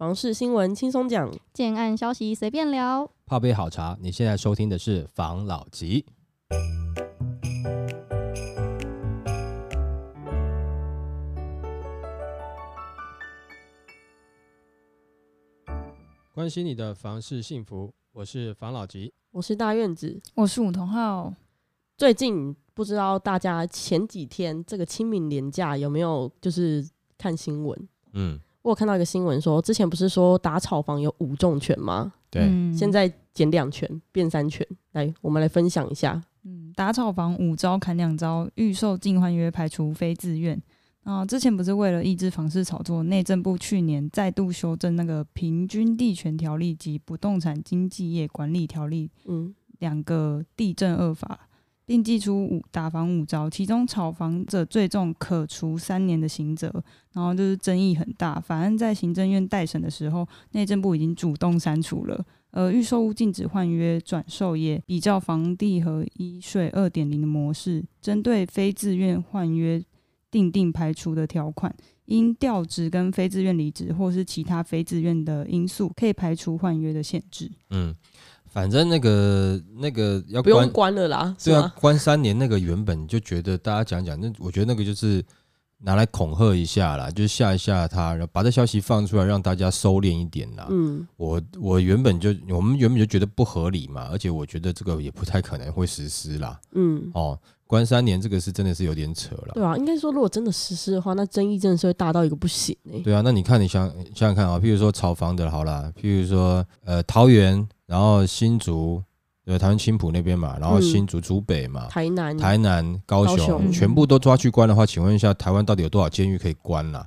房事新闻轻松讲，建案消息随便聊，泡杯好茶。你现在收听的是房老吉。关心你的房事幸福，我是房老吉，我是大院子，我是伍同浩。最近不知道大家前几天这个清明年假有没有就是看新闻？嗯。我有看到一个新闻说，之前不是说打炒房有五重拳吗？对，嗯、现在减两拳变三拳。来，我们来分享一下。嗯，打炒房五招砍两招，预售禁换约排除非自愿。啊，之前不是为了抑制房市炒作，内政部去年再度修正那个平均地权条例及不动产经纪业管理条例，嗯，两个地震二法。并祭出五打房五招，其中炒房者最重，可处三年的刑责。然后就是争议很大，法案在行政院待审的时候，内政部已经主动删除了。而预售屋禁止换约转售业，比较房地合一税二点零的模式，针对非自愿换约定定排除的条款，因调职跟非自愿离职或是其他非自愿的因素，可以排除换约的限制。嗯。反正那个那个要关不用关了啦，对啊，关三年那个原本就觉得大家讲讲，那我觉得那个就是拿来恐吓一下啦，就是吓一吓他，然后把这消息放出来，让大家收敛一点啦。嗯，我我原本就我们原本就觉得不合理嘛，而且我觉得这个也不太可能会实施啦。嗯，哦，关三年这个是真的是有点扯了。对啊，应该说如果真的实施的话，那争议真的是会大到一个不行哎、欸。对啊，那你看你想想想看啊，譬如说炒房的好啦，譬如说呃桃园。然后新竹，对，台湾青浦那边嘛，然后新竹竹北嘛，台南、台南、高雄，高雄全部都抓去关的话，请问一下，台湾到底有多少监狱可以关啦？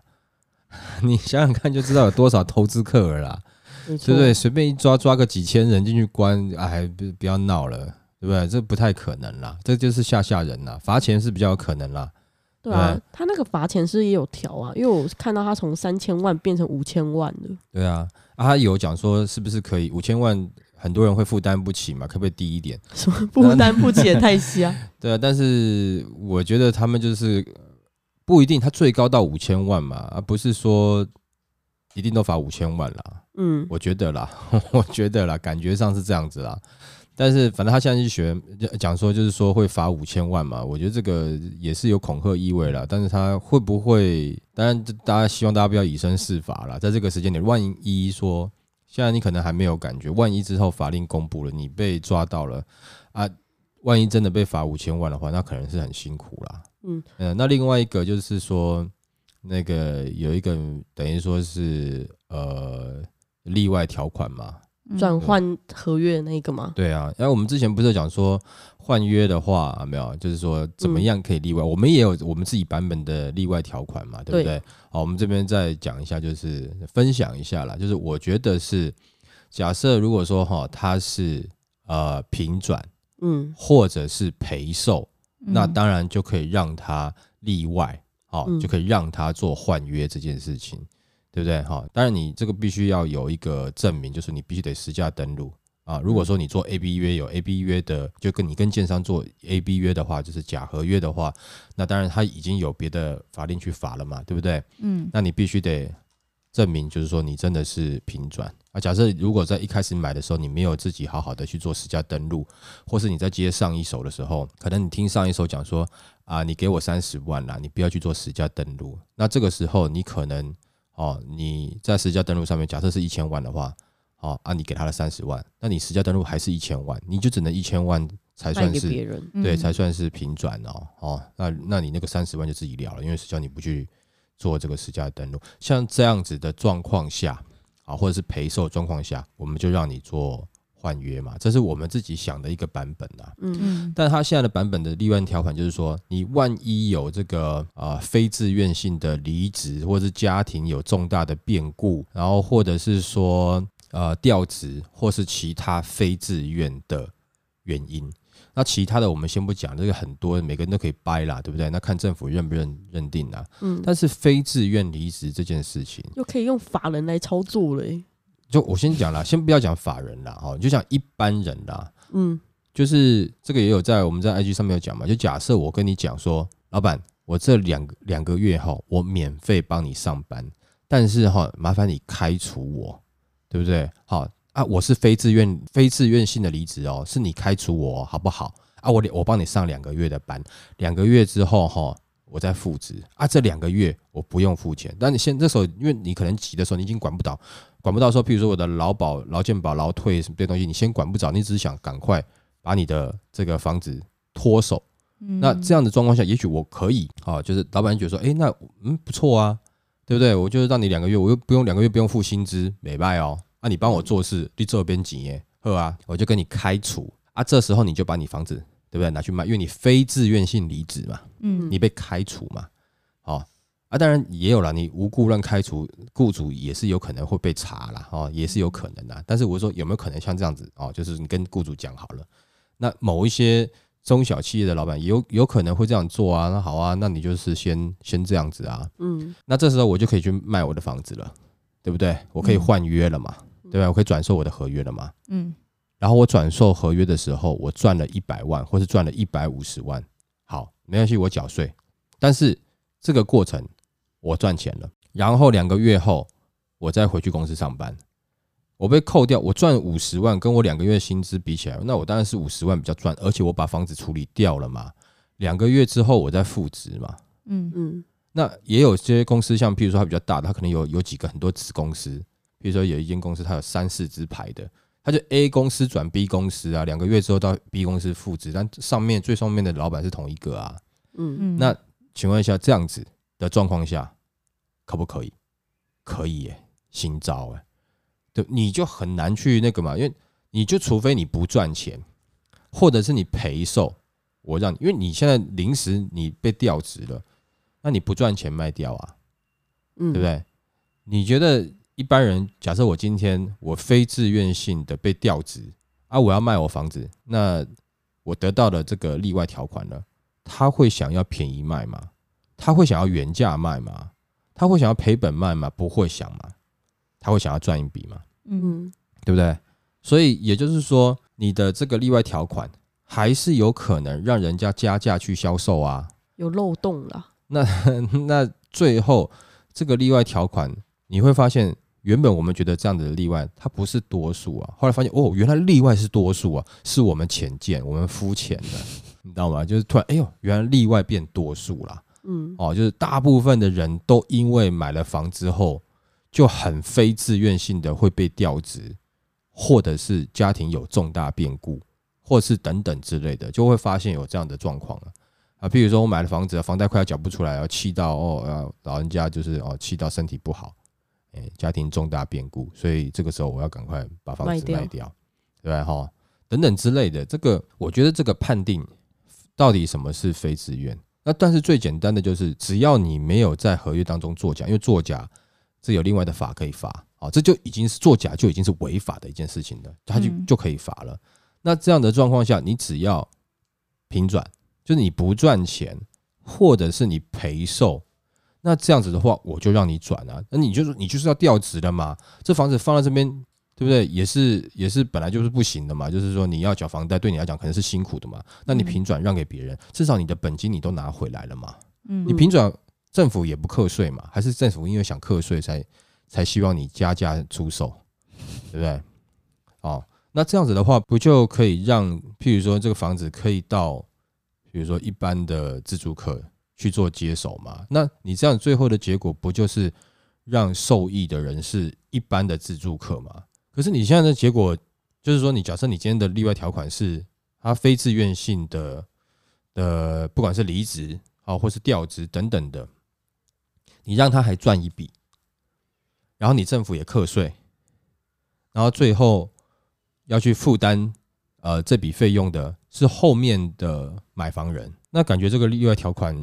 你想想看，就知道有多少投资客了啦，对不对？随便一抓，抓个几千人进去关，哎，不不要闹了，对不对？这不太可能啦，这就是吓吓人啦，罚钱是比较有可能啦。对啊，他那个罚钱是也有调啊，因为我看到他从三千万变成五千万了。对啊，啊，他有讲说是不是可以五千万？很多人会负担不起嘛，可不可以低一点？什么负担不起也太瞎。对啊，但是我觉得他们就是不一定，他最高到五千万嘛，而不是说一定都罚五千万啦。嗯，我觉得啦，我觉得啦，感觉上是这样子啦。但是反正他现在去学讲说，就是说会罚五千万嘛，我觉得这个也是有恐吓意味了。但是他会不会？当然，大家希望大家不要以身试法啦，在这个时间点，万一说。现在你可能还没有感觉，万一之后法令公布了，你被抓到了啊，万一真的被罚五千万的话，那可能是很辛苦啦。嗯，呃，那另外一个就是说，那个有一个等于说是呃例外条款嘛。转换合约的那个吗？对啊，然后我们之前不是讲说换约的话，有没有，就是说怎么样可以例外？嗯、我们也有我们自己版本的例外条款嘛，对不对？对好，我们这边再讲一下，就是分享一下啦。就是我觉得是，假设如果说哈，它是呃平转，嗯，或者是赔售，嗯、那当然就可以让它例外，好，就可以让它做换约这件事情。对不对？哈，当然你这个必须要有一个证明，就是你必须得实价登录啊。如果说你做 A B 约有 A B 约的，就跟你跟建商做 A B 约的话，就是假合约的话，那当然他已经有别的法令去罚了嘛，对不对？嗯，那你必须得证明，就是说你真的是平转啊。假设如果在一开始买的时候，你没有自己好好的去做实价登录，或是你在接上一手的时候，可能你听上一手讲说啊，你给我三十万啦，你不要去做实价登录，那这个时候你可能。哦，你在实价登录上面假设是一千万的话，哦，啊，你给他了三十万，那你实价登录还是一千万，你就只能一千万才算是对，才算是平转哦，哦，那那你那个三十万就自己了了，因为实际上你不去做这个实价登录，像这样子的状况下，啊，或者是赔售状况下，我们就让你做。换约嘛，这是我们自己想的一个版本啊。嗯嗯，但他现在的版本的例外条款就是说，你万一有这个啊、呃、非自愿性的离职，或者是家庭有重大的变故，然后或者是说呃调职，或是其他非自愿的原因，那其他的我们先不讲，这个很多每个人都可以掰啦，对不对？那看政府认不认认定啦。嗯，但是非自愿离职这件事情，又可以用法人来操作了。就我先讲啦，先不要讲法人啦，哈，就讲一般人啦，嗯，就是这个也有在我们在 IG 上面有讲嘛，就假设我跟你讲说，老板，我这两个两个月哈，我免费帮你上班，但是哈，麻烦你开除我，对不对？好啊，我是非自愿、非自愿性的离职哦，是你开除我，好不好？啊，我我帮你上两个月的班，两个月之后哈，我在复职啊，这两个月我不用付钱。但你现这时候，因为你可能急的时候，你已经管不到，管不到说，譬如说我的劳保、劳健保、劳退什么这些东西，你先管不着，你只是想赶快把你的这个房子脱手。那这样的状况下，也许我可以啊，就是老板觉得说，诶，那嗯不错啊。对不对？我就是让你两个月，我又不用两个月不用付薪资，美拜哦。啊，你帮我做事，你这边紧耶，呵啊，我就跟你开除啊。这时候你就把你房子，对不对？拿去卖，因为你非自愿性离职嘛，嗯，你被开除嘛，好啊。当然也有了，你无故乱开除，雇主也是有可能会被查了，哦，也是有可能的。但是我说有没有可能像这样子哦？就是你跟雇主讲好了，那某一些。中小企业的老板有有可能会这样做啊，那好啊，那你就是先先这样子啊，嗯，那这时候我就可以去卖我的房子了，对不对？我可以换约了嘛，嗯、对吧？我可以转售我的合约了嘛，嗯，然后我转售合约的时候，我赚了一百万，或是赚了一百五十万，好，没关系，我缴税，但是这个过程我赚钱了，然后两个月后我再回去公司上班。我被扣掉，我赚五十万，跟我两个月薪资比起来，那我当然是五十万比较赚，而且我把房子处理掉了嘛。两个月之后我再复职嘛。嗯嗯。那也有些公司，像譬如说它比较大的，它可能有有几个很多子公司，比如说有一间公司它有三四支牌的，它就 A 公司转 B 公司啊，两个月之后到 B 公司复职，但上面最上面的老板是同一个啊。嗯嗯。那请问一下，这样子的状况下可不可以？可以耶，新招哎。对，你就很难去那个嘛，因为你就除非你不赚钱，或者是你赔售，我让你，因为你现在临时你被调职了，那你不赚钱卖掉啊，嗯，对不对？你觉得一般人，假设我今天我非自愿性的被调职啊，我要卖我房子，那我得到的这个例外条款呢，他会想要便宜卖吗？他会想要原价卖吗？他会想要赔本卖吗？不会想吗？他会想要赚一笔吗？嗯，对不对？所以也就是说，你的这个例外条款还是有可能让人家加价去销售啊，有漏洞了。那 那最后这个例外条款，你会发现，原本我们觉得这样子的例外它不是多数啊，后来发现哦，原来例外是多数啊，是我们浅见，我们肤浅的，你知道吗？就是突然，哎呦，原来例外变多数了。嗯，哦，就是大部分的人都因为买了房之后。就很非自愿性的会被调职，或者是家庭有重大变故，或是等等之类的，就会发现有这样的状况了啊。譬如说我买了房子，房贷快要缴不出来，要气到哦，要老人家就是哦，气到身体不好，哎，家庭重大变故，所以这个时候我要赶快把房子卖掉，对吧？哈，等等之类的，这个我觉得这个判定到底什么是非自愿？那但是最简单的就是，只要你没有在合约当中作假，因为作假。这有另外的法可以罚，啊，这就已经是作假，就已经是违法的一件事情了，他就就可以罚了。那这样的状况下，你只要平转，就是你不赚钱，或者是你赔售，那这样子的话，我就让你转啊。那你就是你就是要调职的嘛，这房子放在这边，对不对？也是也是本来就是不行的嘛，就是说你要缴房贷，对你来讲可能是辛苦的嘛。那你平转让给别人，至少你的本金你都拿回来了嘛。嗯，你平转。政府也不课税嘛，还是政府因为想课税才才希望你加价出售，对不对？哦，那这样子的话，不就可以让，譬如说这个房子可以到，比如说一般的自住客去做接手嘛？那你这样最后的结果不就是让受益的人是一般的自住客吗？可是你现在的结果就是说，你假设你今天的例外条款是他非自愿性的的，不管是离职啊，或是调职等等的。你让他还赚一笔，然后你政府也课税，然后最后要去负担呃这笔费用的是后面的买房人，那感觉这个例外条款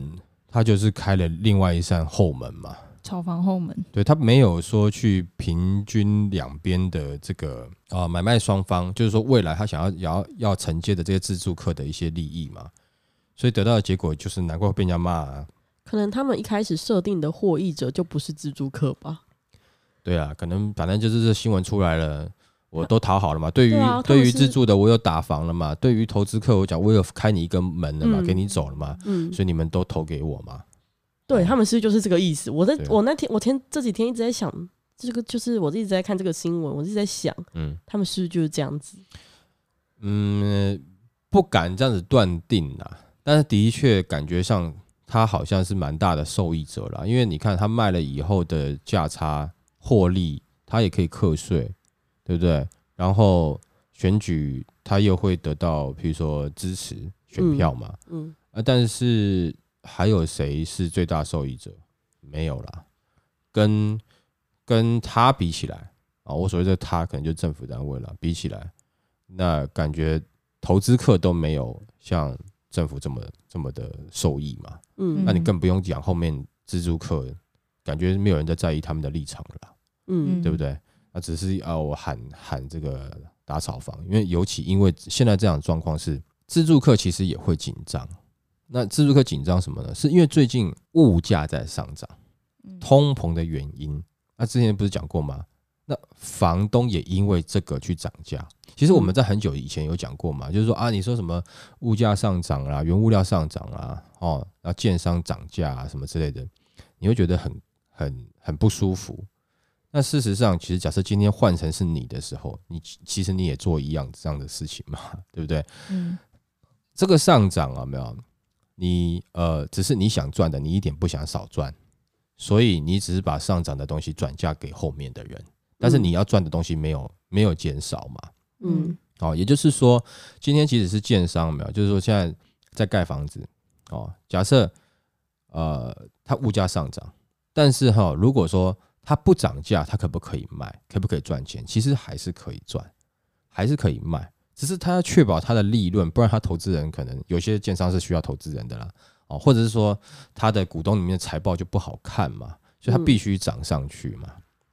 它就是开了另外一扇后门嘛，炒房后门。对，他没有说去平均两边的这个啊买卖双方，就是说未来他想要要要承接的这些自住客的一些利益嘛，所以得到的结果就是难怪会被人家骂啊。可能他们一开始设定的获益者就不是自住客吧？对啊，可能反正就是这新闻出来了，我都讨好了嘛。对于对于自住的，我有打房了嘛。对于投资客，我讲我有开你一个门了嘛，给你走了嘛。嗯，所以你们都投给我嘛。对他们是就是这个意思。我在我那天我天这几天一直在想，这个就是我一直在看这个新闻，我一直在想，嗯，他们是不是就是这样子？嗯，不敢这样子断定啦，但是的确感觉上他好像是蛮大的受益者啦，因为你看他卖了以后的价差获利，他也可以课税，对不对？然后选举他又会得到，譬如说支持选票嘛，嗯，啊，但是。还有谁是最大受益者？没有啦，跟跟他比起来啊，我所谓的他可能就政府单位了。比起来，那感觉投资客都没有像政府这么这么的受益嘛。嗯，那你更不用讲后面资助客，感觉没有人在在意他们的立场了啦。嗯，对不对？那只是啊，我喊喊这个打炒房，因为尤其因为现在这样的状况是自助客其实也会紧张。那自助客紧张什么呢？是因为最近物价在上涨，通膨的原因。那之前不是讲过吗？那房东也因为这个去涨价。其实我们在很久以前有讲过嘛，就是说啊，你说什么物价上涨啦，原物料上涨啊，哦，然后建商涨价啊什么之类的，你会觉得很很很不舒服。那事实上，其实假设今天换成是你的时候，你其实你也做一样这样的事情嘛，对不对？嗯，这个上涨啊，没有。你呃，只是你想赚的，你一点不想少赚，所以你只是把上涨的东西转嫁给后面的人，但是你要赚的东西没有没有减少嘛？嗯，哦，也就是说，今天即使是建商没有，就是说现在在盖房子哦，假设呃它物价上涨，但是哈，如果说它不涨价，它可不可以卖？可不可以赚钱？其实还是可以赚，还是可以卖。只是他要确保他的利润，不然他投资人可能有些建商是需要投资人的啦，哦，或者是说他的股东里面的财报就不好看嘛，所以他必须涨上去嘛，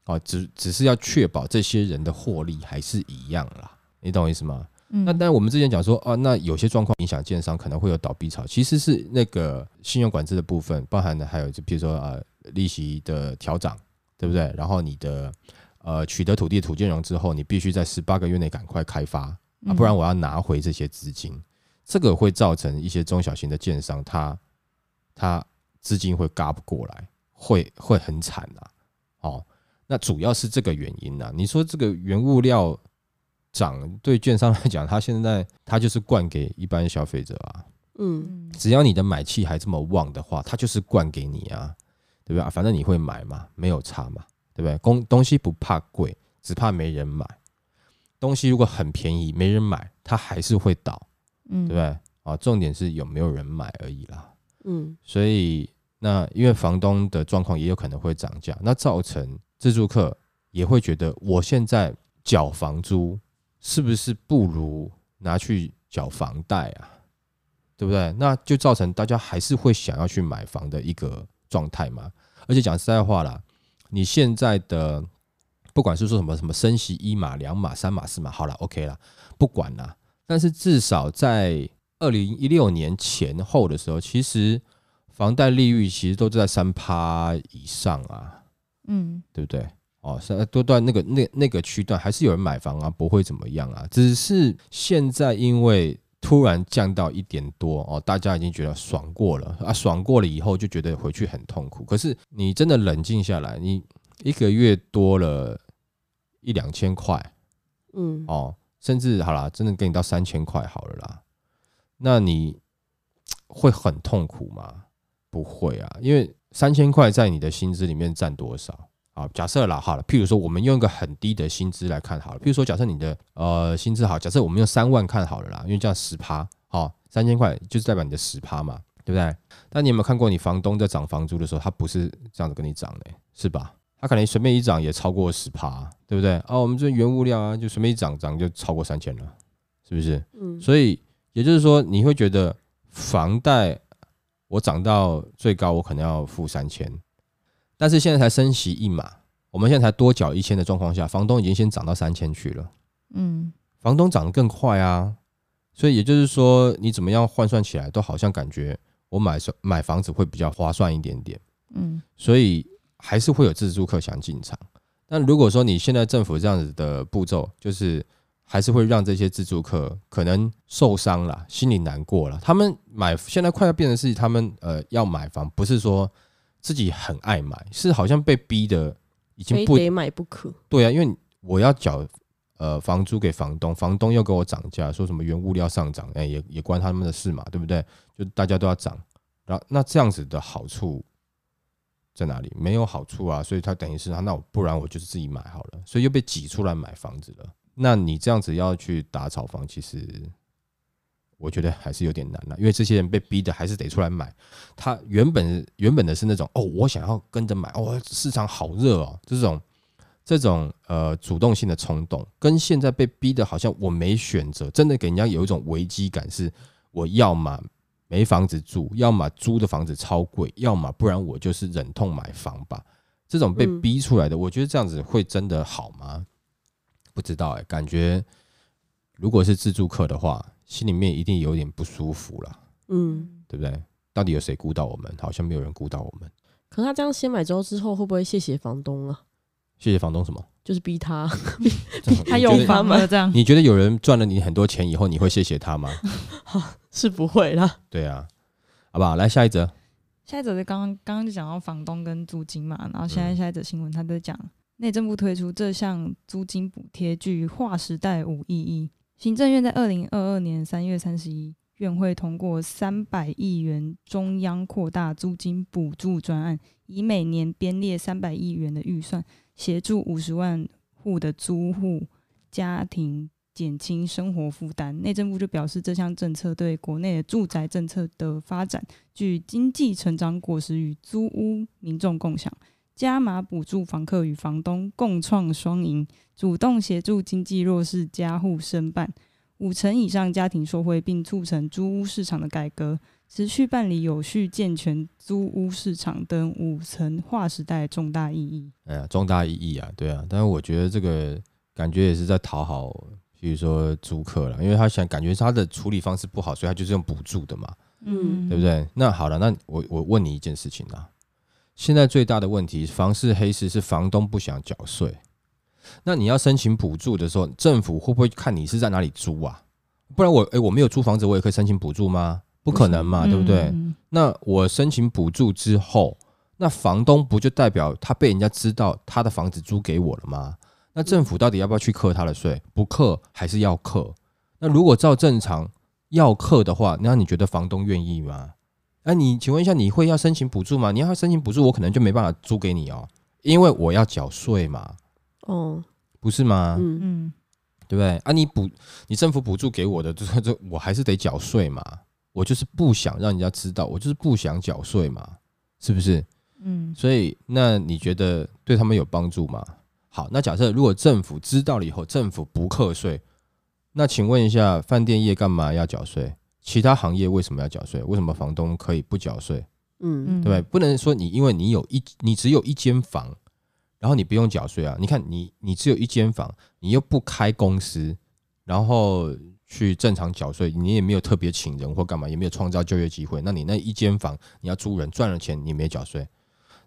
哦，只只是要确保这些人的获利还是一样啦，你懂我意思吗？嗯，那但我们之前讲说，哦，那有些状况影响建商可能会有倒闭潮，其实是那个信用管制的部分，包含的还有就比如说啊利息的调涨，对不对？然后你的呃取得土地土建融之后，你必须在十八个月内赶快开发。啊，不然我要拿回这些资金，这个会造成一些中小型的建商，他他资金会嘎不过来，会会很惨呐。哦，那主要是这个原因呐。你说这个原物料涨，对券商来讲，他现在他就是灌给一般消费者啊。嗯，只要你的买气还这么旺的话，他就是灌给你啊，对不对？反正你会买嘛，没有差嘛，对不对？东东西不怕贵，只怕没人买。东西如果很便宜，没人买，它还是会倒，嗯，对不对？啊，重点是有没有人买而已啦，嗯，所以那因为房东的状况也有可能会涨价，那造成自住客也会觉得，我现在缴房租是不是不如拿去缴房贷啊？对不对？那就造成大家还是会想要去买房的一个状态嘛。而且讲实在话啦，你现在的。不管是说什么什么升息一码两码三码四码，好了，OK 了，不管了。但是至少在二零一六年前后的时候，其实房贷利率其实都在三趴以上啊，嗯，对不对？哦，三多段那个那那个区段还是有人买房啊，不会怎么样啊。只是现在因为突然降到一点多哦，大家已经觉得爽过了啊，爽过了以后就觉得回去很痛苦。可是你真的冷静下来，你一个月多了。一两千块，嗯，哦，甚至好啦，真的给你到三千块好了啦，那你会很痛苦吗？不会啊，因为三千块在你的薪资里面占多少啊？假设啦，好了，譬如说我们用一个很低的薪资来看好了，譬如说假设你的呃薪资好，假设我们用三万看好了啦，因为这样十趴，好，三千块就是代表你的十趴嘛，对不对？但你有没有看过你房东在涨房租的时候，他不是这样子跟你涨的，是吧？他可能随便一涨也超过十趴，对不对？啊，我们这原物料啊，就随便一涨涨就超过三千了，是不是？嗯。所以也就是说，你会觉得房贷我涨到最高，我可能要付三千，但是现在才升息一码，我们现在才多缴一千的状况下，房东已经先涨到三千去了。嗯。房东涨得更快啊，所以也就是说，你怎么样换算起来，都好像感觉我买买房子会比较划算一点点。嗯。所以。还是会有自住客想进场，但如果说你现在政府这样子的步骤，就是还是会让这些自住客可能受伤了，心里难过了。他们买现在快要变成是他们呃要买房，不是说自己很爱买，是好像被逼的，已经不得买不可。对啊，因为我要缴呃房租给房东，房东又给我涨价，说什么原物料上涨，哎，也也关他们的事嘛，对不对？就大家都要涨，然后那这样子的好处在哪里？没有好处啊，所以他等于是他，那我不然我就是自己买好了，所以又被挤出来买房子了。那你这样子要去打炒房，其实。我觉得还是有点难了，因为这些人被逼的还是得出来买。他原本原本的是那种哦，我想要跟着买哦，市场好热哦，这种这种呃主动性的冲动，跟现在被逼的好像我没选择，真的给人家有一种危机感，是我要么没房子住，要么租的房子超贵，要么不然我就是忍痛买房吧。这种被逼出来的，我觉得这样子会真的好吗？不知道哎，感觉如果是自助客的话。心里面一定有点不舒服了，嗯，对不对？到底有谁顾到我们？好像没有人顾到我们。可他这样先买之后，之后会不会谢谢房东啊？谢谢房东什么？就是逼他，他有房吗？这样？你觉得有人赚了你很多钱以后，你会谢谢他吗？是不会啦。对啊，好不好？来下一则。下一则就刚刚刚刚就讲到房东跟租金嘛，然后现在下一则新闻，他在讲内政部推出这项租金补贴具划时代无意义。行政院在二零二二年三月三十一院会通过三百亿元中央扩大租金补助专案，以每年编列三百亿元的预算，协助五十万户的租户家庭减轻生活负担。内政部就表示，这项政策对国内的住宅政策的发展具经济成长果实与租屋民众共享。加码补助房客与房东共创双赢，主动协助经济弱势家户申办，五成以上家庭受惠，并促成租屋市场的改革，持续办理有序健全租屋市场等五层划时代重大意义。哎呀，重大意义啊，对啊，但是我觉得这个感觉也是在讨好，比如说租客了，因为他想感觉他的处理方式不好，所以他就是用补助的嘛，嗯，对不对？那好了，那我我问你一件事情啊。现在最大的问题，房市黑市是房东不想缴税。那你要申请补助的时候，政府会不会看你是在哪里租啊？不然我诶、欸，我没有租房子，我也可以申请补助吗？不可能嘛，对不对？那我申请补助之后，那房东不就代表他被人家知道他的房子租给我了吗？那政府到底要不要去课他的税？不课还是要课？那如果照正常要课的话，那你觉得房东愿意吗？那、啊、你请问一下，你会要申请补助吗？你要申请补助，我可能就没办法租给你哦，因为我要缴税嘛。哦，不是吗？嗯嗯，对不对？啊，你补你政府补助给我的，就这我还是得缴税嘛。我就是不想让人家知道，我就是不想缴税嘛，是不是？嗯。所以那你觉得对他们有帮助吗？好，那假设如果政府知道了以后，政府不课税，那请问一下，饭店业干嘛要缴税？其他行业为什么要缴税？为什么房东可以不缴税？嗯，对不对？不能说你因为你有一你只有一间房，然后你不用缴税啊？你看你你只有一间房，你又不开公司，然后去正常缴税，你也没有特别请人或干嘛，也没有创造就业机会。那你那一间房你要租人赚了钱，你没缴税，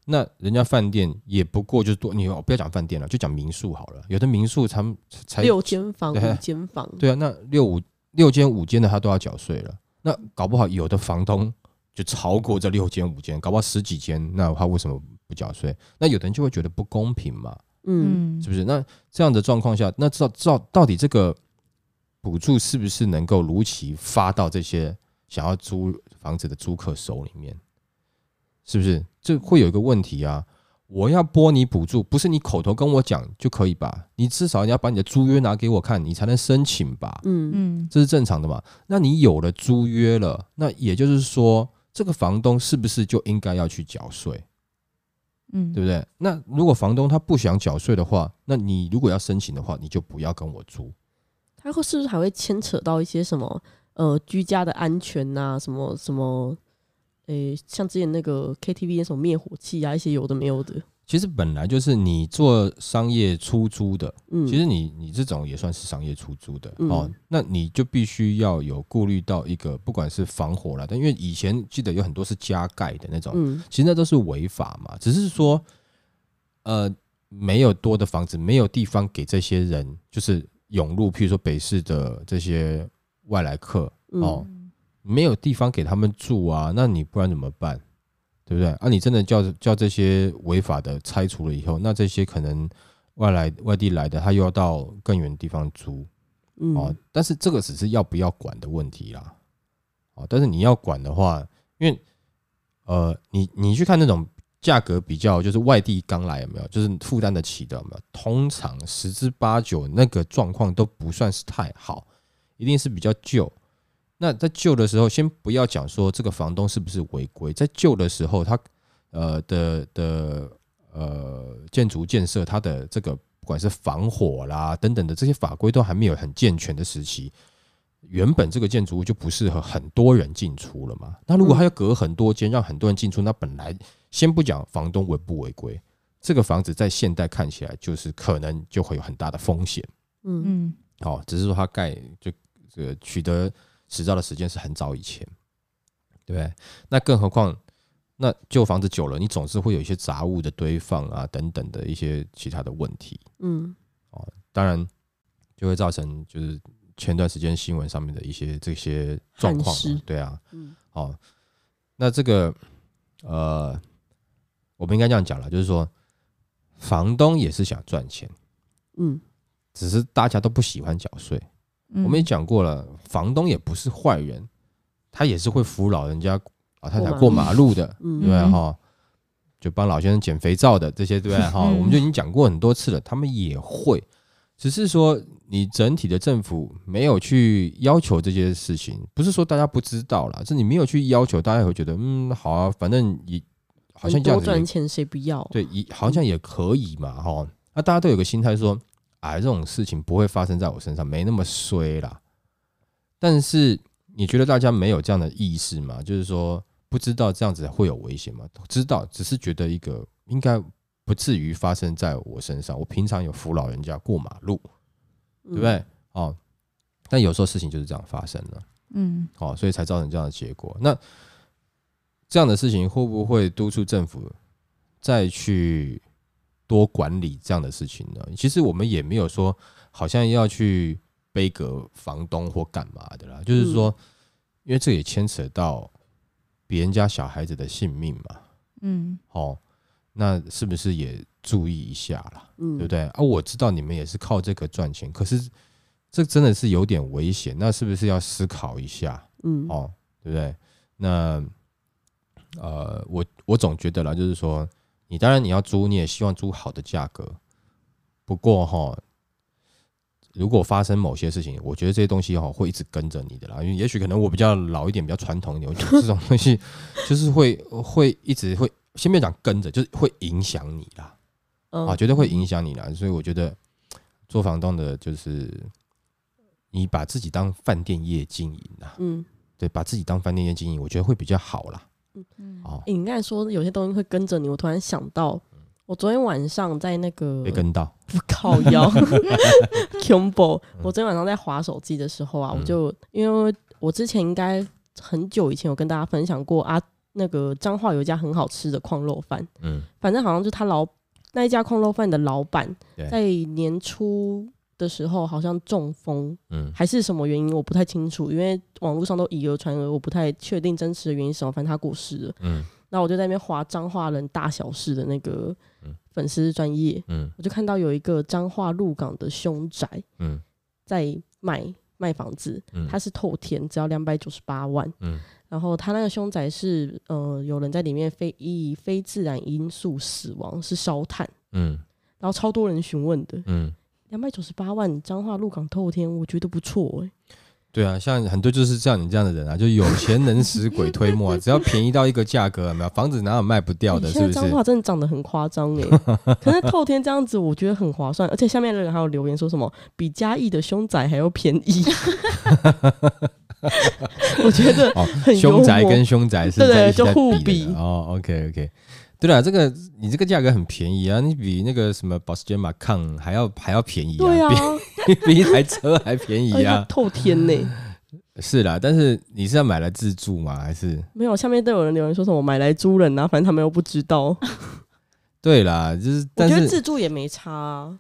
那人家饭店也不过就是多，你不要讲饭店了，就讲民宿好了。有的民宿他们才六间房五间房，对啊，那六五。六间五间的他都要缴税了，那搞不好有的房东就超过这六间五间，搞不好十几间，那他为什么不缴税？那有的人就会觉得不公平嘛，嗯，是不是？那这样的状况下，那照照到底这个补助是不是能够如期发到这些想要租房子的租客手里面？是不是？这会有一个问题啊。我要拨你补助，不是你口头跟我讲就可以吧？你至少你要把你的租约拿给我看，你才能申请吧？嗯嗯，这是正常的嘛？那你有了租约了，那也就是说，这个房东是不是就应该要去缴税？嗯，对不对？那如果房东他不想缴税的话，那你如果要申请的话，你就不要跟我租。他会是不是还会牵扯到一些什么呃居家的安全呐、啊？什么什么？诶，像之前那个 KTV 那种灭火器啊，一些有的没有的。其实本来就是你做商业出租的，嗯，其实你你这种也算是商业出租的、嗯、哦。那你就必须要有顾虑到一个，不管是防火啦，但因为以前记得有很多是加盖的那种，嗯，其实那都是违法嘛。只是说，呃，没有多的房子，没有地方给这些人，就是涌入，譬如说北市的这些外来客哦。嗯没有地方给他们住啊，那你不然怎么办？对对不对？啊，你真的叫叫这些违法的拆除了以后，那这些可能外来外地来的，他又要到更远的地方租，嗯，哦，但是这个只是要不要管的问题啦，哦，但是你要管的话，因为呃，你你去看那种。价格比较就是外地刚来有没有，就是负担得起的有没有？通常十之八九那个状况都不算是太好，一定是比较旧。那在旧的时候，先不要讲说这个房东是不是违规，在旧的时候，他呃的的呃建筑建设，它的这个不管是防火啦等等的这些法规都还没有很健全的时期。原本这个建筑物就不适合很多人进出了嘛。那如果还要隔很多间，让很多人进出，那本来先不讲房东违不违规，这个房子在现代看起来就是可能就会有很大的风险。嗯嗯，好，只是说它盖就这个取得执照的时间是很早以前，对不对？那更何况那旧房子久了，你总是会有一些杂物的堆放啊等等的一些其他的问题。嗯，哦，当然就会造成就是。前段时间新闻上面的一些这些状况，对啊，嗯，好，那这个呃，我们应该这样讲了，就是说，房东也是想赚钱，嗯，只是大家都不喜欢缴税。我们也讲过了，房东也不是坏人，他也是会扶老人家老太太过马路的，对吧？哈，就帮老先生捡肥皂的这些，对不对？哈，我们就已经讲过很多次了，他们也会，只是说。你整体的政府没有去要求这些事情，不是说大家不知道啦，是你没有去要求，大家会觉得嗯好啊，反正也好像这样子赚钱谁不要？对，也好像也可以嘛，哈。那大家都有个心态说，哎，这种事情不会发生在我身上，没那么衰啦。但是你觉得大家没有这样的意识吗？就是说不知道这样子会有危险吗？知道，只是觉得一个应该不至于发生在我身上。我平常有扶老人家过马路。对不对？哦，但有时候事情就是这样发生了，嗯，哦，所以才造成这样的结果。那这样的事情会不会督促政府再去多管理这样的事情呢？其实我们也没有说好像要去背个房东或干嘛的啦，就是说，因为这也牵扯到别人家小孩子的性命嘛，嗯，哦，那是不是也？注意一下啦，嗯，对不对？啊，我知道你们也是靠这个赚钱，可是这真的是有点危险，那是不是要思考一下？嗯，哦，对不对？那呃，我我总觉得啦，就是说，你当然你要租，你也希望租好的价格。不过哈，如果发生某些事情，我觉得这些东西哈会一直跟着你的啦，因为也许可能我比较老一点，比较传统一点，我觉得这种东西 就是会会一直会，先别讲跟着，就是会影响你啦。啊，绝对会影响你啦，所以我觉得做房东的，就是你把自己当饭店业经营啦，嗯，对，把自己当饭店业经营，我觉得会比较好啦。嗯。嗯，哦，你刚才说有些东西会跟着你，我突然想到，我昨天晚上在那个被跟到，不靠腰，combo，我昨天晚上在划手机的时候啊，我就因为我之前应该很久以前有跟大家分享过啊，那个彰化有一家很好吃的矿肉饭，嗯，反正好像就他老。那一家矿肉饭的老板在年初的时候好像中风，嗯，还是什么原因我不太清楚，因为网络上都以讹传讹，我不太确定真实的原因是什么。反正他过世了，嗯，那我就在那边划彰化人大小事的那个粉丝专业，嗯，我就看到有一个彰化鹿港的凶宅，嗯，在卖卖房子，嗯。它是透天，只要两百九十八万，嗯。然后他那个凶宅是，呃，有人在里面非以非自然因素死亡，是烧炭，嗯，然后超多人询问的，嗯，两百九十八万，彰化鹿港透天，我觉得不错哎、欸。对啊，像很多就是像你这样的人啊，就有钱能使鬼推磨，啊 只要便宜到一个价格，有没有房子哪有卖不掉的？是不是？彰化真的涨得很夸张哎，可是透天这样子，我觉得很划算，而且下面的人还有留言说什么比嘉义的凶宅还要便宜。我觉得很凶宅跟凶宅是对，就互比哦。OK OK，对了，这个你这个价格很便宜啊，你比那个什么保时捷马康还要还要便宜啊，对啊，比 比一台车还便宜啊，透天呢。是啦，但是你是要买来自住吗？还是没有？下面都有人留言说什么买来租人啊，反正他们又不知道。对啦，就是但是我觉得自住也没差啊。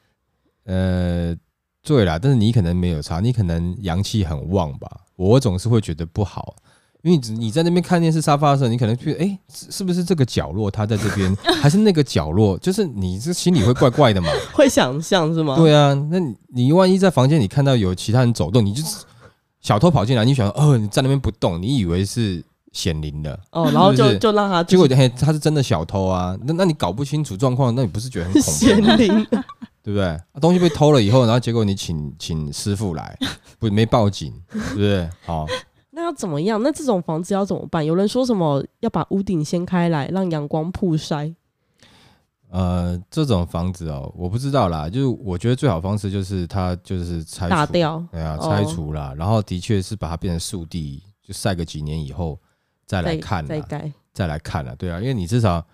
呃，对啦，但是你可能没有差，你可能阳气很旺吧。我总是会觉得不好，因为你你在那边看电视沙发的时候，你可能觉得，哎，是不是这个角落他在这边，还是那个角落？就是你这心里会怪怪的嘛？会想象是吗？对啊，那你你万一在房间里看到有其他人走动，你就是小偷跑进来，你想说，哦，你在那边不动，你以为是显灵的哦，然后就就让他、就是，结果嘿，他是真的小偷啊？那那你搞不清楚状况，那你不是觉得很恐怖？显灵，对不对？东西被偷了以后，然后结果你请请师傅来，不没报警，对不对？好。那要怎么样？那这种房子要怎么办？有人说什么要把屋顶掀开来，让阳光曝晒。呃，这种房子哦，我不知道啦。就是我觉得最好方式就是它就是拆除，打掉，对啊，拆除啦。哦、然后的确是把它变成树地，就晒个几年以后再来看，再盖，再来看了。对啊，因为你至少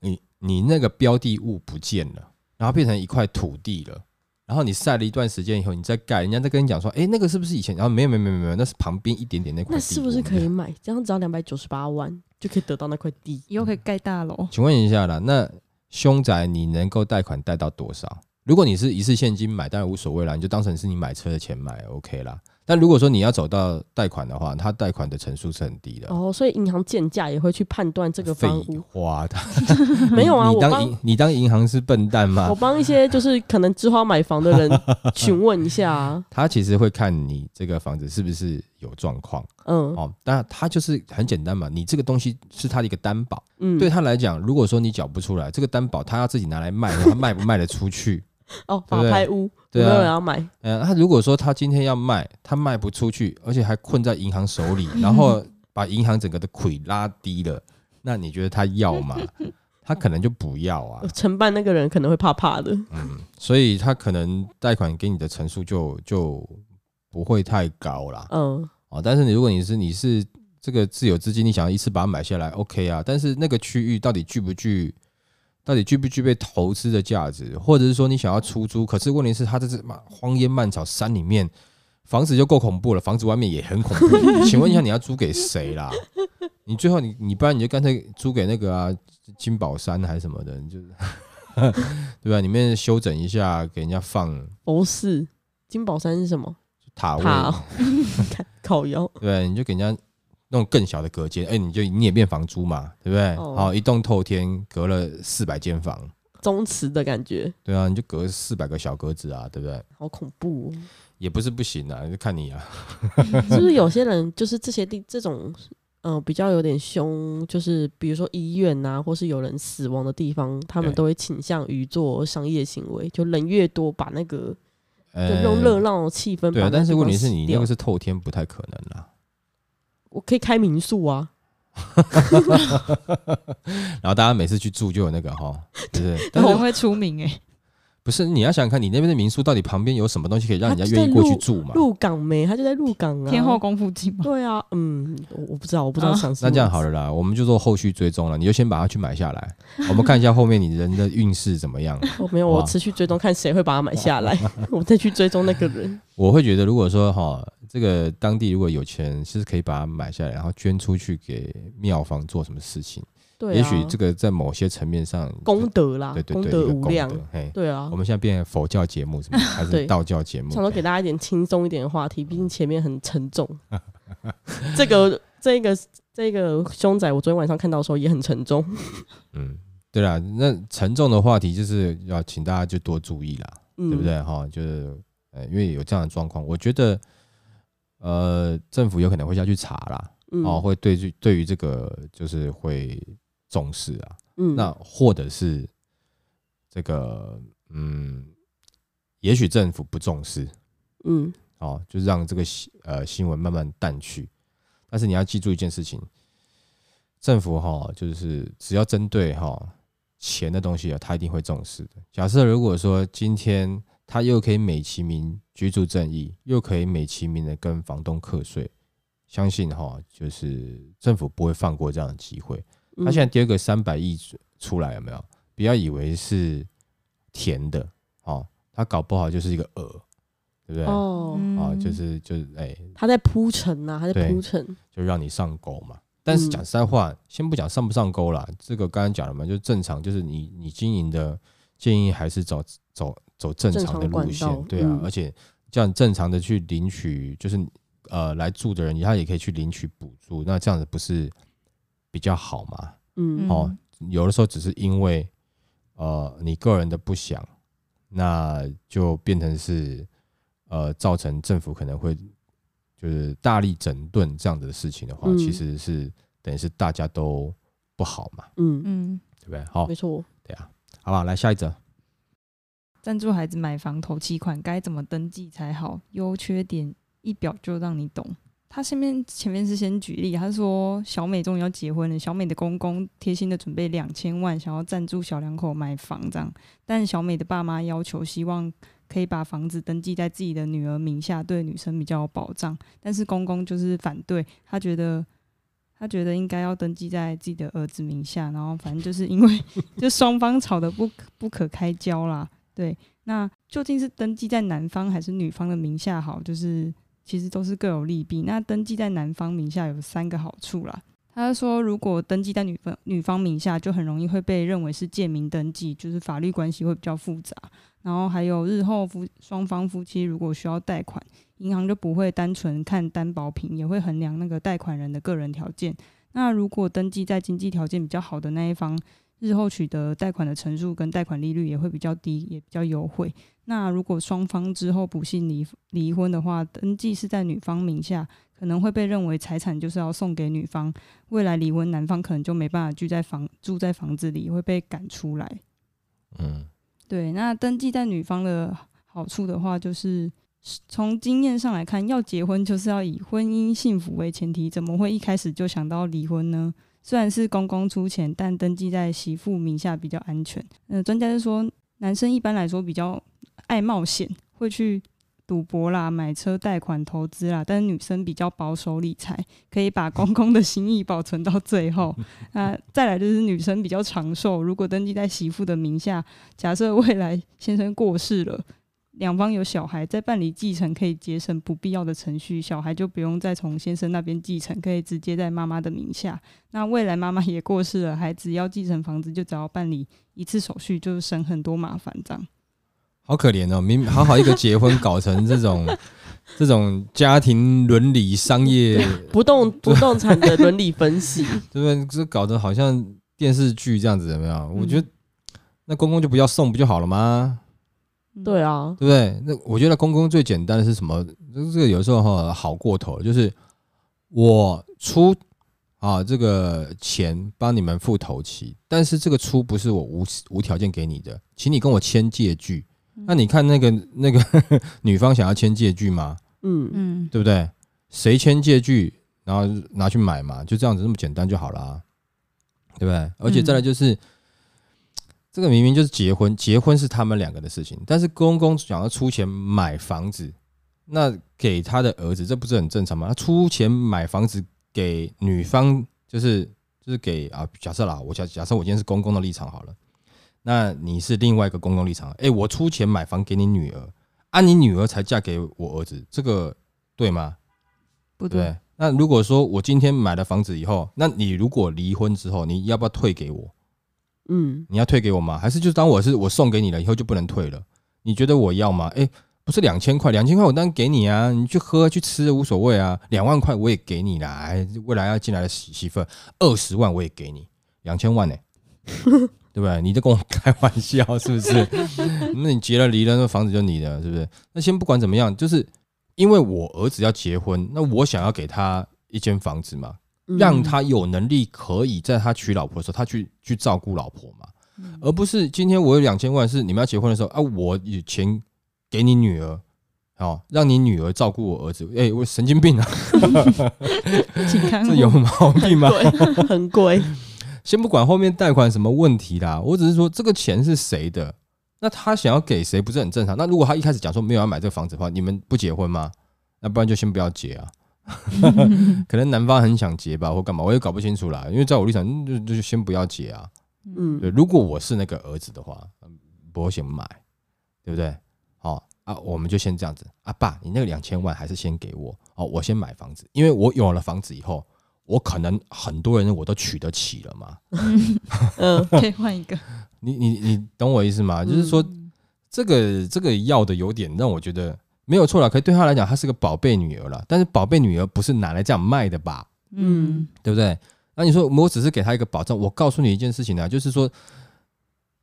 你你那个标的物不见了，然后变成一块土地了。然后你晒了一段时间以后，你再盖，人家再跟你讲说，哎，那个是不是以前？然后没有没有没有没有，那是旁边一点点那块地。那是不是可以买？这样只要两百九十八万就可以得到那块地，以后可以盖大楼。请问一下啦，那凶宅你能够贷款贷到多少？如果你是一次现金买，当然无所谓啦，你就当成是你买车的钱买，OK 啦。但如果说你要走到贷款的话，它贷款的成数是很低的哦，所以银行建价也会去判断这个房屋。哇，的没有啊，你当银你当银行是笨蛋吗？我帮一些就是可能之后买房的人询问一下啊。他其实会看你这个房子是不是有状况，嗯，哦，但他就是很简单嘛，你这个东西是他的一个担保，嗯，对他来讲，如果说你缴不出来，这个担保他要自己拿来卖，他卖不卖得出去？哦，法拍屋，对对有没有人要买？嗯，他如果说他今天要卖，他卖不出去，而且还困在银行手里，然后把银行整个的亏拉低了，那你觉得他要吗？他可能就不要啊。承办那个人可能会怕怕的。嗯，所以他可能贷款给你的成数就就不会太高啦。嗯，哦，但是你如果你是你是这个自有资金，你想要一次把它买下来，OK 啊。但是那个区域到底具不具？到底具不具备投资的价值，或者是说你想要出租？可是问题是，它在这荒烟蔓草山里面，房子就够恐怖了，房子外面也很恐怖。请问一下，你要租给谁啦？你最后你你不然你就干脆租给那个啊金宝山还是什么的，你就 对吧？里面修整一下，给人家放。不是金宝山是什么？塔塔烤窑。对，你就给人家。那种更小的隔间，哎、欸，你就你也变房租嘛，对不对？哦，好，一栋透天隔了四百间房，宗祠的感觉。对啊，你就隔四百个小格子啊，对不对？好恐怖、哦。也不是不行啊，就看你啊。是不是有些人就是这些地这种，嗯、呃，比较有点凶，就是比如说医院啊，或是有人死亡的地方，他们都会倾向于做商业行为，就人越多，把那个就用热闹气氛、欸。对啊，但是问题是你那个是透天，不太可能啦。我可以开民宿啊，然后大家每次去住就有那个哈，是不是？可能会出名哎。不是，你要想想看你那边的民宿到底旁边有什么东西可以让人家愿意过去住嘛？鹿港没，他就在鹿港啊，天后宫附近嘛。对啊，嗯，我不知道，我不知道想什么。那这样好了啦，我们就做后续追踪了，你就先把它去买下来，我们看一下后面你人的运势怎么样。我没有，我持续追踪看谁会把它买下来，我再去追踪那个人。我会觉得，如果说哈，这个当地如果有钱，其实可以把它买下来，然后捐出去给庙方做什么事情。对、啊，也许这个在某些层面上功德啦，对对对，功德无量。嘿，对啊，我们现在变成佛教节目，什么还是道教节目？想说给大家一点轻松一点的话题，毕竟前面很沉重。这个这个这个凶宅，我昨天晚上看到的时候也很沉重。嗯，对啦，那沉重的话题就是要请大家就多注意啦，嗯、对不对？哈，就是呃，因为有这样的状况，我觉得呃，政府有可能会下去查啦，嗯、哦，会对于对于这个就是会。重视啊，嗯，那或者是这个，嗯，也许政府不重视，嗯，哦，就让这个新呃新闻慢慢淡去。但是你要记住一件事情，政府哈，就是只要针对哈钱的东西啊，他一定会重视的。假设如果说今天他又可以美其名居住正义，又可以美其名的跟房东课税，相信哈，就是政府不会放过这样的机会。他现在丢个三百亿出来，有没有？不要以为是甜的哦，他搞不好就是一个饵，对不对？哦，啊，就是就是哎，他在铺陈呐，他在铺陈，就让你上钩嘛。但是讲实在话，先不讲上不上钩啦，这个刚刚讲了嘛，就正常，就是你你经营的建议还是走走走正常的路线，对啊，而且这样正常的去领取，就是呃来住的人，他也可以去领取补助，那这样子不是比较好吗？嗯，哦，有的时候只是因为呃你个人的不想，那就变成是呃造成政府可能会就是大力整顿这样子的事情的话，嗯、其实是等于是大家都不好嘛。嗯嗯，对不对？好，没错。对啊，好吧？来下一则。赞助孩子买房头期款该怎么登记才好？优缺点一表就让你懂。他前面前面是先举例，他说小美终于要结婚了，小美的公公贴心的准备两千万，想要赞助小两口买房这样。但小美的爸妈要求，希望可以把房子登记在自己的女儿名下，对女生比较有保障。但是公公就是反对，他觉得他觉得应该要登记在自己的儿子名下。然后反正就是因为 就双方吵得不不可开交啦。对，那究竟是登记在男方还是女方的名下好？就是其实都是各有利弊。那登记在男方名下有三个好处啦。他说，如果登记在女方女方名下，就很容易会被认为是借名登记，就是法律关系会比较复杂。然后还有日后夫双方夫妻如果需要贷款，银行就不会单纯看担保品，也会衡量那个贷款人的个人条件。那如果登记在经济条件比较好的那一方，日后取得贷款的成数跟贷款利率也会比较低，也比较优惠。那如果双方之后不幸离离婚的话，登记是在女方名下，可能会被认为财产就是要送给女方。未来离婚，男方可能就没办法住在房住在房子里，会被赶出来。嗯，对。那登记在女方的好处的话，就是从经验上来看，要结婚就是要以婚姻幸福为前提，怎么会一开始就想到离婚呢？虽然是公公出钱，但登记在媳妇名下比较安全。呃，专家就说，男生一般来说比较爱冒险，会去赌博啦、买车贷款投资啦，但是女生比较保守理财，可以把公公的心意保存到最后。那再来就是女生比较长寿，如果登记在媳妇的名下，假设未来先生过世了。两方有小孩，在办理继承可以节省不必要的程序，小孩就不用再从先生那边继承，可以直接在妈妈的名下。那未来妈妈也过世了，孩子要继承房子，就只要办理一次手续，就省很多麻烦。这样好可怜哦，明好好一个结婚，搞成这种这种家庭伦理、商业 不动不动产的伦理分析，对不对？这搞得好像电视剧这样子，有没有？我觉得那公公就不要送不就好了吗？对啊，对不对？那我觉得公公最简单的是什么？这个有时候哈好过头，就是我出啊这个钱帮你们付头期，但是这个出不是我无无条件给你的，请你跟我签借据。那你看那个那个 女方想要签借据吗？嗯嗯，对不对？谁签借据，然后拿去买嘛，就这样子那么简单就好了，对不对？而且再来就是。这个明明就是结婚，结婚是他们两个的事情，但是公公想要出钱买房子，那给他的儿子，这不是很正常吗？他出钱买房子给女方，就是就是给啊，假设啦，我假假设我今天是公公的立场好了，那你是另外一个公公立场，哎，我出钱买房给你女儿，啊，你女儿才嫁给我儿子，这个对吗？不对。对。那如果说我今天买了房子以后，那你如果离婚之后，你要不要退给我？嗯，你要退给我吗？还是就当我是我送给你了，以后就不能退了？你觉得我要吗？哎，不是两千块，两千块我当然给你啊，你去喝去吃无所谓啊。两万块我也给你啦，哎，未来要进来的媳媳妇二十万我也给你，两千万呢、欸，对不对？你在跟我开玩笑是不是？那你结了离了，那房子就你的，是不是？那先不管怎么样，就是因为我儿子要结婚，那我想要给他一间房子嘛。让他有能力可以在他娶老婆的时候，他去去照顾老婆嘛，而不是今天我有两千万，是你们要结婚的时候啊，我有钱给你女儿，哦让你女儿照顾我儿子，哎，我神经病啊，这有毛病吗？很贵。先不管后面贷款什么问题啦，我只是说这个钱是谁的，那他想要给谁不是很正常？那如果他一开始讲说没有要买这个房子的话，你们不结婚吗？那不然就先不要结啊。可能男方很想结吧，或干嘛，我也搞不清楚啦。因为在我立场，就就先不要结啊。嗯，对。如果我是那个儿子的话，不会先买，对不对？好啊，我们就先这样子。啊，爸，你那个两千万还是先给我。哦，我先买房子，因为我有了房子以后，我可能很多人我都娶得起了嘛。嗯，可以换一个。你你你懂我意思吗？就是说，这个这个要的有点让我觉得没有错了，可以对他来讲，她是个宝贝女儿了。但是宝贝女儿不是拿来这样卖的吧？嗯，对不对？那你说我只是给他一个保障，我告诉你一件事情呢，就是说，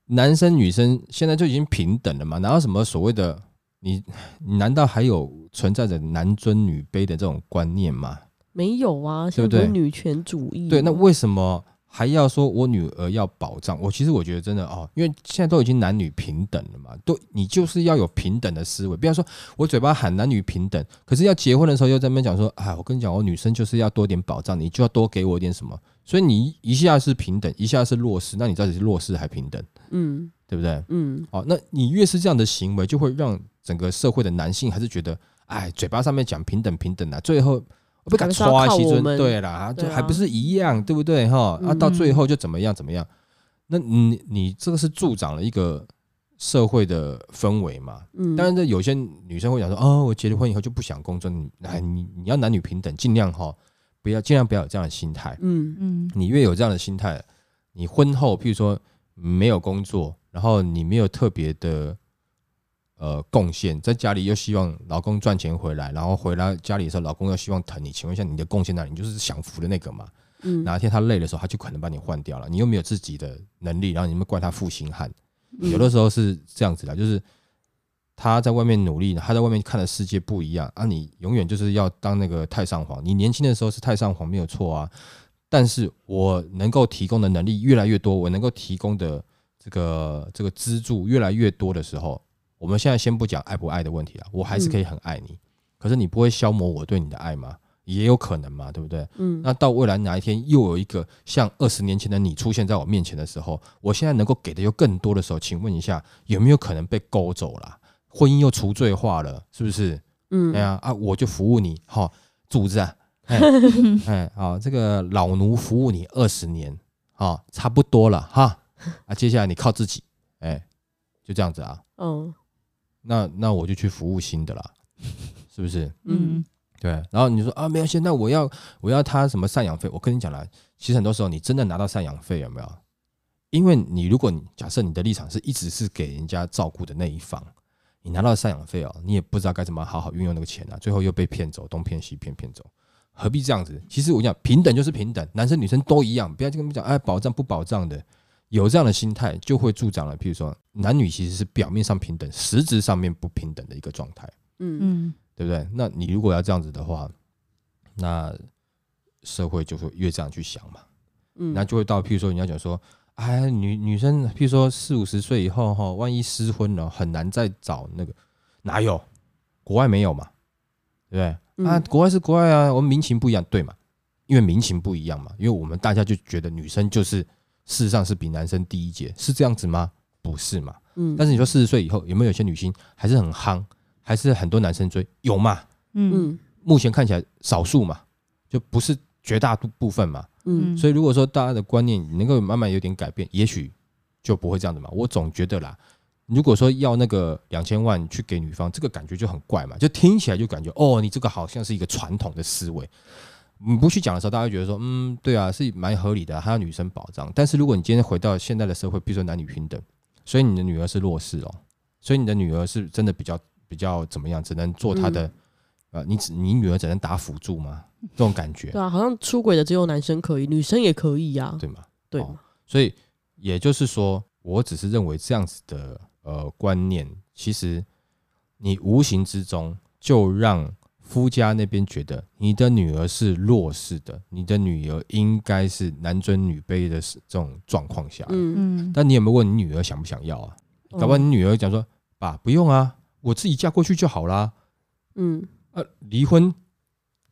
男生女生现在就已经平等了嘛，哪有什么所谓的你？你难道还有存在着男尊女卑的这种观念吗？没有啊，对不对？女权主义。对，那为什么？还要说我女儿要保障我，其实我觉得真的哦，因为现在都已经男女平等了嘛，都你就是要有平等的思维，不要说我嘴巴喊男女平等，可是要结婚的时候又在那边讲说，哎，我跟你讲，我女生就是要多点保障，你就要多给我一点什么，所以你一下是平等，一下是弱势，那你到底是弱势还平等？嗯，对不对？嗯，哦，那你越是这样的行为，就会让整个社会的男性还是觉得，哎，嘴巴上面讲平等平等啊，最后。我不敢刷西尊，对啦，这还不是一样，对不对哈？啊，到最后就怎么样怎么样？那你你这个是助长了一个社会的氛围嘛？嗯，当然，这有些女生会讲说，哦，我结了婚以后就不想工作，你你你要男女平等，尽量哈，不要尽量不要有这样的心态。嗯嗯，你越有这样的心态，你婚后譬如说没有工作，然后你没有特别的。呃，贡献在家里又希望老公赚钱回来，然后回来家里的时候，老公又希望疼你。请问一下，你的贡献哪里？你就是享福的那个嘛？嗯，哪一天他累的时候，他就可能把你换掉了。你又没有自己的能力，然后你们怪他负心汉。有的时候是这样子的，就是他在外面努力，他在外面看的世界不一样啊。你永远就是要当那个太上皇。你年轻的时候是太上皇没有错啊，但是我能够提供的能力越来越多，我能够提供的这个这个资助越来越多的时候。我们现在先不讲爱不爱的问题了，我还是可以很爱你，可是你不会消磨我对你的爱吗？也有可能嘛，对不对？嗯，那到未来哪一天又有一个像二十年前的你出现在我面前的时候，我现在能够给的又更多的时候，请问一下有没有可能被勾走了？婚姻又除罪化了，是不是？嗯，哎呀啊，我就服务你，好，主子啊，哎 哎，好，这个老奴服务你二十年，好，差不多了哈，啊，接下来你靠自己，哎，就这样子啊，嗯。那那我就去服务新的啦，是不是？嗯，对。然后你说啊，没有，现在我要我要他什么赡养费？我跟你讲啦，其实很多时候你真的拿到赡养费有没有？因为你如果你假设你的立场是一直是给人家照顾的那一方，你拿到赡养费哦，你也不知道该怎么好好运用那个钱啊，最后又被骗走，东骗西骗骗走，何必这样子？其实我讲平等就是平等，男生女生都一样，不要跟他们讲哎保障不保障的。有这样的心态，就会助长了。譬如说，男女其实是表面上平等，实质上面不平等的一个状态。嗯嗯，对不对？那你如果要这样子的话，那社会就会越这样去想嘛。嗯，那就会到譬如说，人家讲说，哎，女女生，譬如说四五十岁以后哈，万一失婚了，很难再找那个，哪有？国外没有嘛？对不对？啊，国外是国外啊，我们民情不一样，对嘛？因为民情不一样嘛，因为我们大家就觉得女生就是。事实上是比男生低一截，是这样子吗？不是嘛。嗯。但是你说四十岁以后有没有有些女星还是很夯，还是很多男生追？有嘛？嗯。目前看起来少数嘛，就不是绝大部分嘛。嗯。所以如果说大家的观念能够慢慢有点改变，也许就不会这样子嘛。我总觉得啦，如果说要那个两千万去给女方，这个感觉就很怪嘛，就听起来就感觉哦，你这个好像是一个传统的思维。你不去讲的时候，大家会觉得说，嗯，对啊，是蛮合理的，还有女生保障。但是如果你今天回到现在的社会，比如说男女平等，所以你的女儿是弱势哦，所以你的女儿是真的比较比较怎么样，只能做她的，呃，你只你女儿只能打辅助吗？这种感觉。对啊，好像出轨的只有男生可以，女生也可以呀，对吗？对，所以也就是说，我只是认为这样子的呃观念，其实你无形之中就让。夫家那边觉得你的女儿是弱势的，你的女儿应该是男尊女卑的这种状况下，嗯嗯，但你有没有问你女儿想不想要啊？搞不好你女儿讲说，爸不用啊，我自己嫁过去就好啦。嗯，呃，离婚，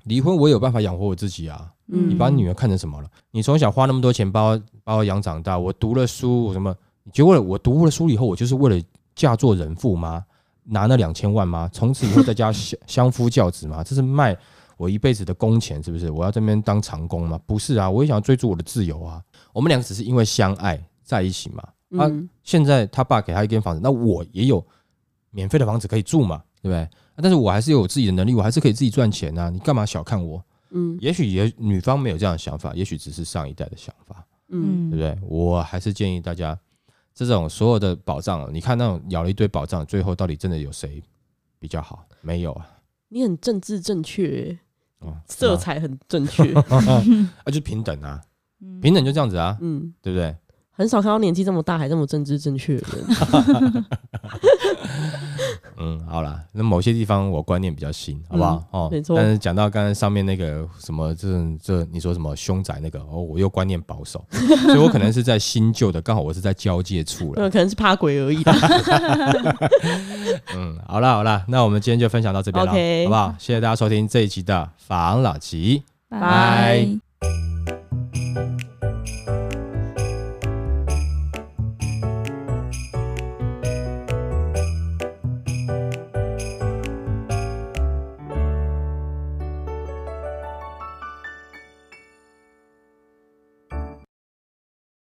离婚我有办法养活我自己啊。嗯，你把你女儿看成什么了？你从小花那么多钱把我把我养长大，我读了书什么？结果我读了书以后，我就是为了嫁做人妇吗？拿那两千万吗？从此以后在家相相夫教子吗？这是卖我一辈子的工钱，是不是？我要这边当长工吗？不是啊，我也想要追逐我的自由啊。我们两个只是因为相爱在一起嘛。啊，现在他爸给他一间房子，那我也有免费的房子可以住嘛，对不对？但是我还是有自己的能力，我还是可以自己赚钱啊。你干嘛小看我？嗯，也许也女方没有这样的想法，也许只是上一代的想法，嗯，对不对？我还是建议大家。这种所有的保障，你看那种咬了一堆保障，最后到底真的有谁比较好？没有啊，你很政治正确，哦，色彩很正确，啊，就平等啊，平等就这样子啊，嗯，对不对？很少看到年纪这么大还这么政治正确的人。嗯，好啦，那某些地方我观念比较新，好不好？嗯、哦，没错。但是讲到刚才上面那个什么，这这你说什么凶宅那个，哦，我又观念保守，所以我可能是在新旧的，刚好我是在交界处了。可能是怕鬼而已。嗯，好啦好啦，那我们今天就分享到这边了.好不好？谢谢大家收听这一集的房老吉，拜拜。